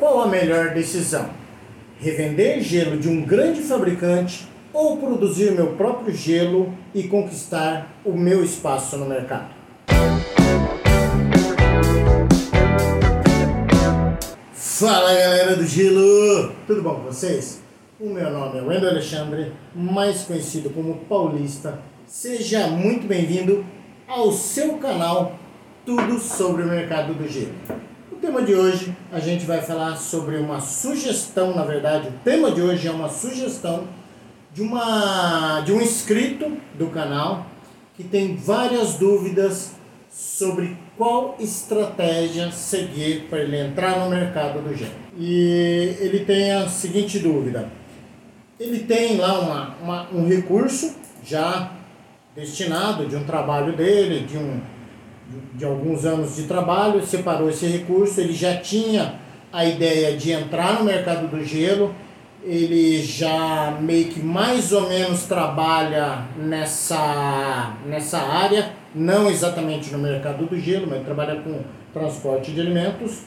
Qual a melhor decisão? Revender gelo de um grande fabricante ou produzir meu próprio gelo e conquistar o meu espaço no mercado? Fala galera do gelo! Tudo bom com vocês? O meu nome é Wendel Alexandre, mais conhecido como Paulista. Seja muito bem-vindo ao seu canal Tudo sobre o Mercado do Gelo. Tema de hoje a gente vai falar sobre uma sugestão, na verdade, o tema de hoje é uma sugestão de, uma, de um inscrito do canal que tem várias dúvidas sobre qual estratégia seguir para ele entrar no mercado do gelo. E ele tem a seguinte dúvida: ele tem lá uma, uma, um recurso já destinado de um trabalho dele, de, um, de alguns anos de trabalho, separou esse recurso, ele já tinha a ideia de entrar no mercado do gelo, ele já meio que mais ou menos trabalha nessa, nessa área, não exatamente no mercado do gelo, mas trabalha com transporte de alimentos.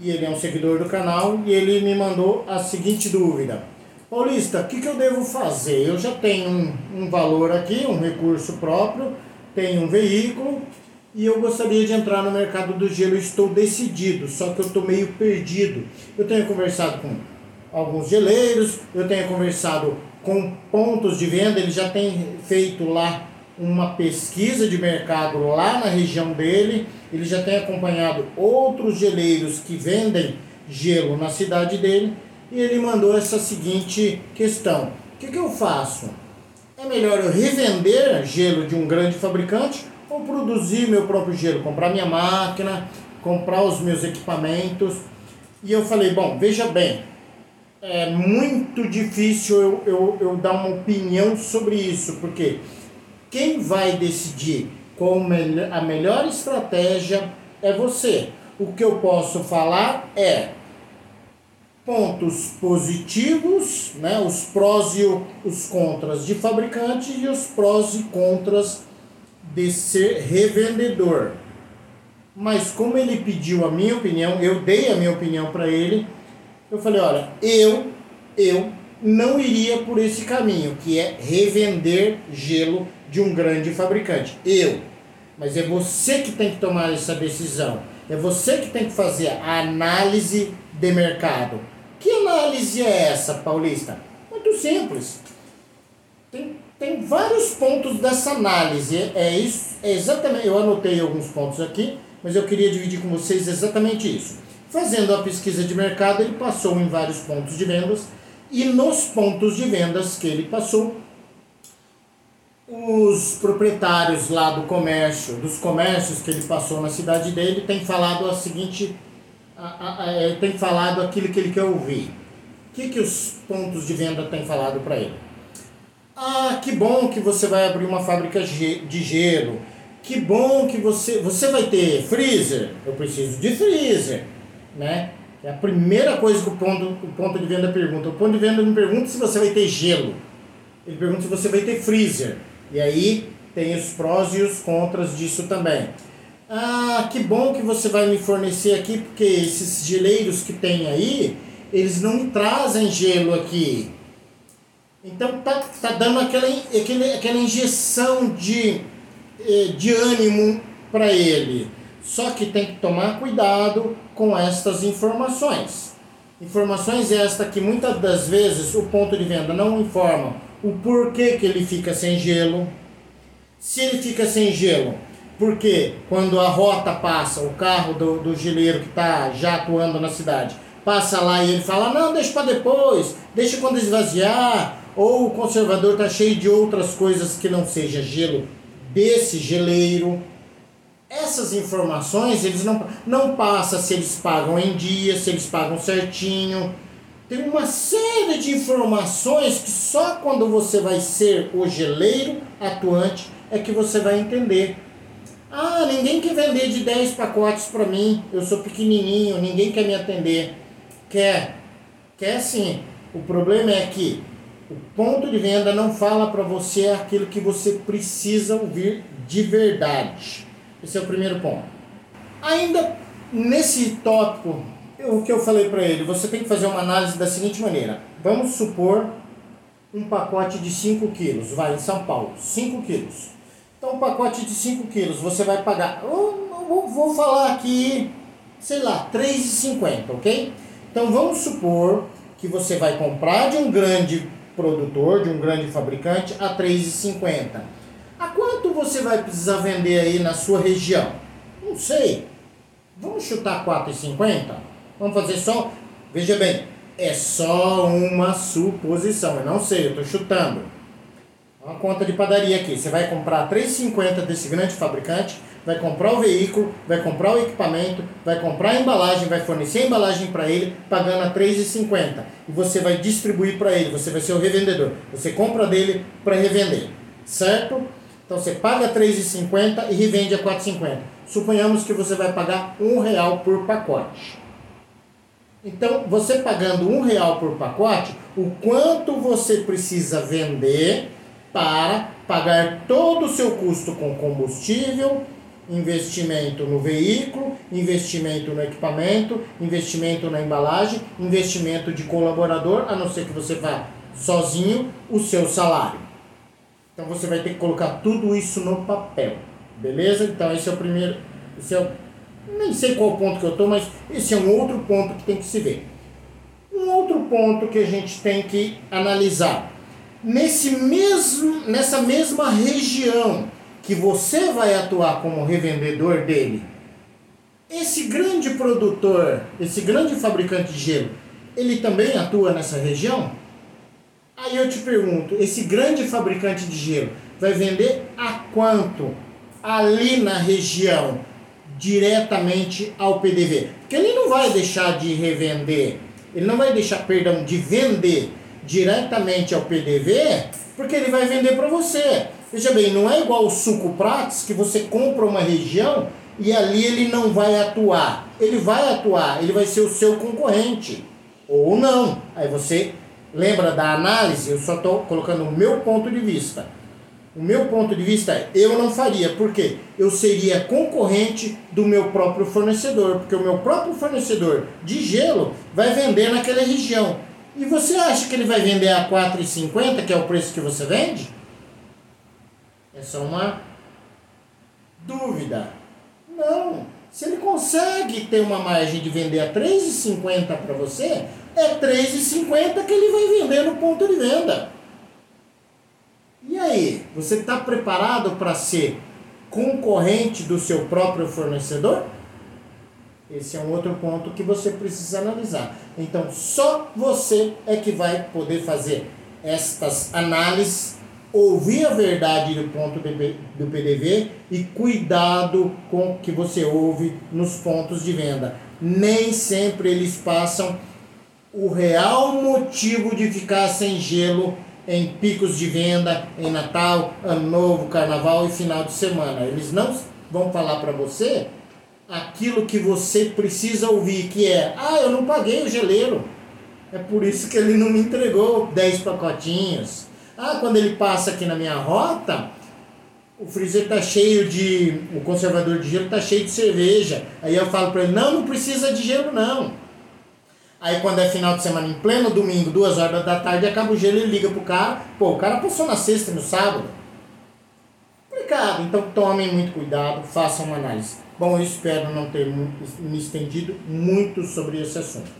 E ele é um seguidor do canal e ele me mandou a seguinte dúvida. Paulista, o que, que eu devo fazer? Eu já tenho um, um valor aqui, um recurso próprio, tenho um veículo e eu gostaria de entrar no mercado do gelo. Estou decidido, só que eu estou meio perdido. Eu tenho conversado com alguns geleiros, eu tenho conversado com pontos de venda, ele já tem feito lá uma pesquisa de mercado lá na região dele, ele já tem acompanhado outros geleiros que vendem gelo na cidade dele e ele mandou essa seguinte questão: o que, que eu faço? É melhor eu revender gelo de um grande fabricante ou produzir meu próprio gelo, comprar minha máquina, comprar os meus equipamentos? E eu falei: bom, veja bem, é muito difícil eu, eu, eu dar uma opinião sobre isso, porque quem vai decidir qual a melhor estratégia é você. O que eu posso falar é pontos positivos, né, os prós e os contras de fabricante e os prós e contras de ser revendedor. Mas como ele pediu a minha opinião, eu dei a minha opinião para ele eu falei, olha, eu, eu não iria por esse caminho, que é revender gelo de um grande fabricante. Eu. Mas é você que tem que tomar essa decisão. É você que tem que fazer a análise de mercado. Que análise é essa, Paulista? Muito simples. Tem, vários pontos dessa análise. É, é isso, é exatamente. Eu anotei alguns pontos aqui, mas eu queria dividir com vocês exatamente isso. Fazendo a pesquisa de mercado, ele passou em vários pontos de vendas e nos pontos de vendas que ele passou, os proprietários lá do comércio, dos comércios que ele passou na cidade dele, tem falado a seguinte, a, a, a, é, tem falado aquilo que ele quer ouvir. O que, que os pontos de venda têm falado para ele? Ah, que bom que você vai abrir uma fábrica de gelo. Que bom que você, você vai ter freezer. Eu preciso de freezer né? É a primeira coisa que o ponto, o ponto de venda pergunta. O ponto de venda não pergunta se você vai ter gelo. Ele pergunta se você vai ter freezer. E aí tem os prós e os contras disso também. Ah, que bom que você vai me fornecer aqui, porque esses geleiros que tem aí, eles não trazem gelo aqui. Então tá, tá dando aquela, aquela, aquela injeção de, eh, de ânimo para ele. Só que tem que tomar cuidado com estas informações. Informações estas que muitas das vezes o ponto de venda não informa o porquê que ele fica sem gelo. Se ele fica sem gelo, porque quando a rota passa, o carro do, do geleiro que está já atuando na cidade, passa lá e ele fala, não, deixa para depois, deixa quando esvaziar, ou o conservador está cheio de outras coisas que não seja gelo desse geleiro, essas informações eles não, não passa se eles pagam em dia, se eles pagam certinho. Tem uma série de informações que só quando você vai ser o geleiro atuante é que você vai entender. Ah, ninguém quer vender de 10 pacotes para mim, eu sou pequenininho, ninguém quer me atender. Quer, quer sim. O problema é que o ponto de venda não fala para você aquilo que você precisa ouvir de verdade. Esse é o primeiro ponto. Ainda nesse tópico o que eu falei para ele, você tem que fazer uma análise da seguinte maneira. Vamos supor um pacote de 5 quilos, vai em São Paulo, 5 quilos. Então, um pacote de 5 quilos, você vai pagar, eu vou falar aqui, sei lá, R$ 3,50, ok? Então, vamos supor que você vai comprar de um grande produtor, de um grande fabricante, a R$ 3,50. A quanto você vai precisar vender aí na sua região? Não sei. Vamos chutar 4,50? Vamos fazer só. Veja bem, é só uma suposição. Eu não sei, eu estou chutando. Uma conta de padaria aqui. Você vai comprar 3,50 desse grande fabricante, vai comprar o veículo, vai comprar o equipamento, vai comprar a embalagem, vai fornecer a embalagem para ele, pagando a 3,50. E você vai distribuir para ele, você vai ser o revendedor. Você compra dele para revender, certo? Então você paga 3,50 e revende a 4,50. Suponhamos que você vai pagar um real por pacote. Então, você pagando um real por pacote, o quanto você precisa vender para pagar todo o seu custo com combustível, investimento no veículo, investimento no equipamento, investimento na embalagem, investimento de colaborador, a não ser que você vá sozinho, o seu salário. Então você vai ter que colocar tudo isso no papel, beleza? Então esse é o primeiro, esse é o, nem sei qual ponto que eu estou, mas esse é um outro ponto que tem que se ver. Um outro ponto que a gente tem que analisar. Nesse mesmo, nessa mesma região que você vai atuar como revendedor dele, esse grande produtor, esse grande fabricante de gelo, ele também atua nessa região? Aí eu te pergunto, esse grande fabricante de gelo vai vender a quanto ali na região diretamente ao PDV? Porque ele não vai deixar de revender, ele não vai deixar, perdão, de vender diretamente ao PDV, porque ele vai vender para você. Veja bem, não é igual o suco Prates que você compra uma região e ali ele não vai atuar. Ele vai atuar, ele vai ser o seu concorrente. Ou não. Aí você lembra da análise? Eu só estou colocando o meu ponto de vista. O meu ponto de vista é, eu não faria, porque eu seria concorrente do meu próprio fornecedor, porque o meu próprio fornecedor de gelo vai vender naquela região. E você acha que ele vai vender a R$ 4,50, que é o preço que você vende? É uma dúvida. Não. Se ele consegue ter uma margem de vender a 3,50 para você, é 3,50 que ele vai vender no ponto de venda. E aí, você está preparado para ser concorrente do seu próprio fornecedor? Esse é um outro ponto que você precisa analisar. Então, só você é que vai poder fazer estas análises ouvir a verdade do ponto do PDV e cuidado com o que você ouve nos pontos de venda. Nem sempre eles passam o real motivo de ficar sem gelo em picos de venda, em Natal, Ano Novo, Carnaval e final de semana. Eles não vão falar para você aquilo que você precisa ouvir, que é: ah, eu não paguei o geleiro. É por isso que ele não me entregou 10 pacotinhos. Ah, quando ele passa aqui na minha rota, o freezer tá cheio de. O conservador de gelo tá cheio de cerveja. Aí eu falo para ele: não, não precisa de gelo não. Aí quando é final de semana, em pleno domingo, duas horas da tarde, acaba o gelo e liga pro cara. Pô, o cara passou na sexta e no sábado. Complicado. Então tomem muito cuidado, façam uma análise. Bom, eu espero não ter me estendido muito sobre esse assunto.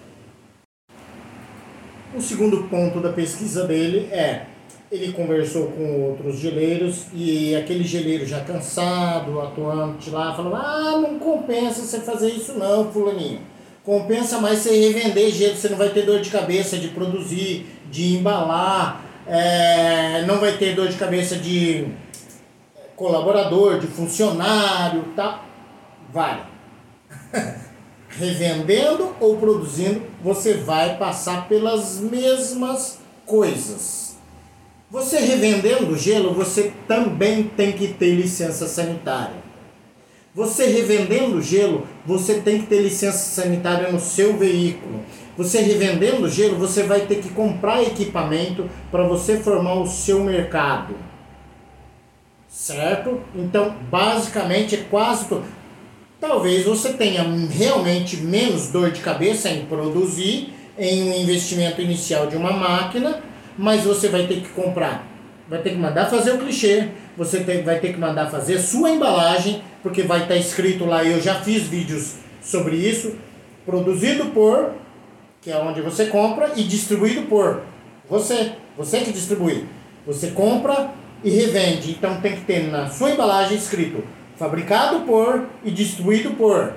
O segundo ponto da pesquisa dele é ele conversou com outros geleiros e aquele geleiro já cansado, atuante lá, falou: Ah, não compensa você fazer isso, não, Fulaninho. Compensa mais você revender gelo, você não vai ter dor de cabeça de produzir, de embalar, é, não vai ter dor de cabeça de colaborador, de funcionário, tá? Vai. Revendendo ou produzindo, você vai passar pelas mesmas coisas. Você revendendo gelo, você também tem que ter licença sanitária. Você revendendo gelo, você tem que ter licença sanitária no seu veículo. Você revendendo gelo, você vai ter que comprar equipamento para você formar o seu mercado. Certo? Então, basicamente, é quase. Talvez você tenha realmente menos dor de cabeça em produzir, em um investimento inicial de uma máquina, mas você vai ter que comprar, vai ter que mandar fazer o clichê, você tem, vai ter que mandar fazer sua embalagem, porque vai estar escrito lá, eu já fiz vídeos sobre isso, produzido por, que é onde você compra, e distribuído por você, você que distribui. Você compra e revende, então tem que ter na sua embalagem escrito fabricado por e distribuído por.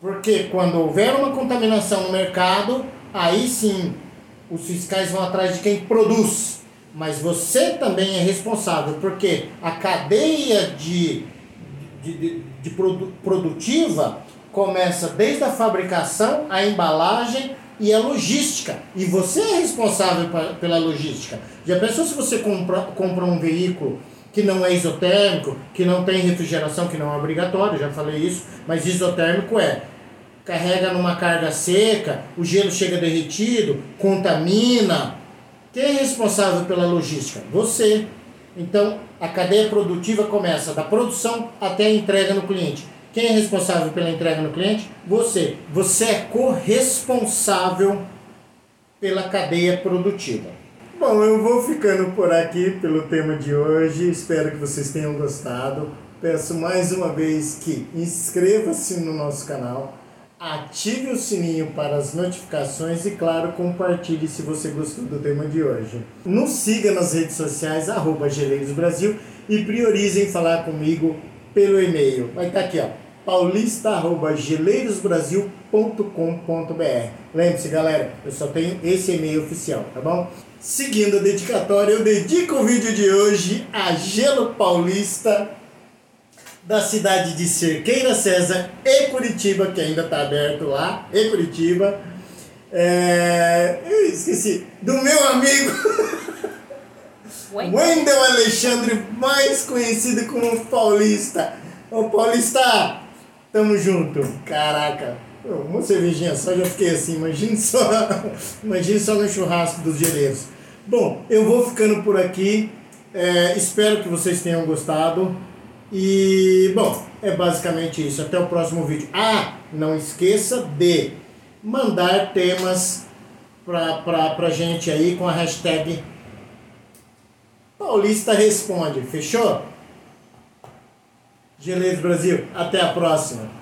Porque quando houver uma contaminação no mercado, aí sim os fiscais vão atrás de quem produz. Mas você também é responsável, porque a cadeia de, de, de, de produ, produtiva começa desde a fabricação, a embalagem e a logística. E você é responsável pra, pela logística. Já pensou se você compra, compra um veículo que não é isotérmico, que não tem refrigeração, que não é obrigatório, já falei isso, mas isotérmico é. Carrega numa carga seca, o gelo chega derretido, contamina. Quem é responsável pela logística? Você. Então, a cadeia produtiva começa da produção até a entrega no cliente. Quem é responsável pela entrega no cliente? Você. Você é corresponsável pela cadeia produtiva. Bom, eu vou ficando por aqui pelo tema de hoje. Espero que vocês tenham gostado. Peço mais uma vez que inscreva-se no nosso canal, ative o sininho para as notificações e, claro, compartilhe se você gostou do tema de hoje. Nos siga nas redes sociais, arroba Geleiros Brasil e priorizem falar comigo pelo e-mail. Vai estar aqui, ó, paulista.geleirosbrasil.com.br Lembre-se, galera, eu só tenho esse e-mail oficial, tá bom? Seguindo a dedicatória, eu dedico o vídeo de hoje a Gelo Paulista da cidade de Cerqueira César e Curitiba, que ainda está aberto lá, e Curitiba. É, eu esqueci, do meu amigo Wendel Alexandre, mais conhecido como Paulista. Ô Paulista, tamo junto. Caraca, uma cervejinha só, já fiquei assim, imagine só, imagine só no churrasco dos geleiros. Bom, eu vou ficando por aqui, é, espero que vocês tenham gostado. E, bom, é basicamente isso. Até o próximo vídeo. Ah, não esqueça de mandar temas pra, pra, pra gente aí com a hashtag Paulista Responde. Fechou? Geleiros Brasil, até a próxima.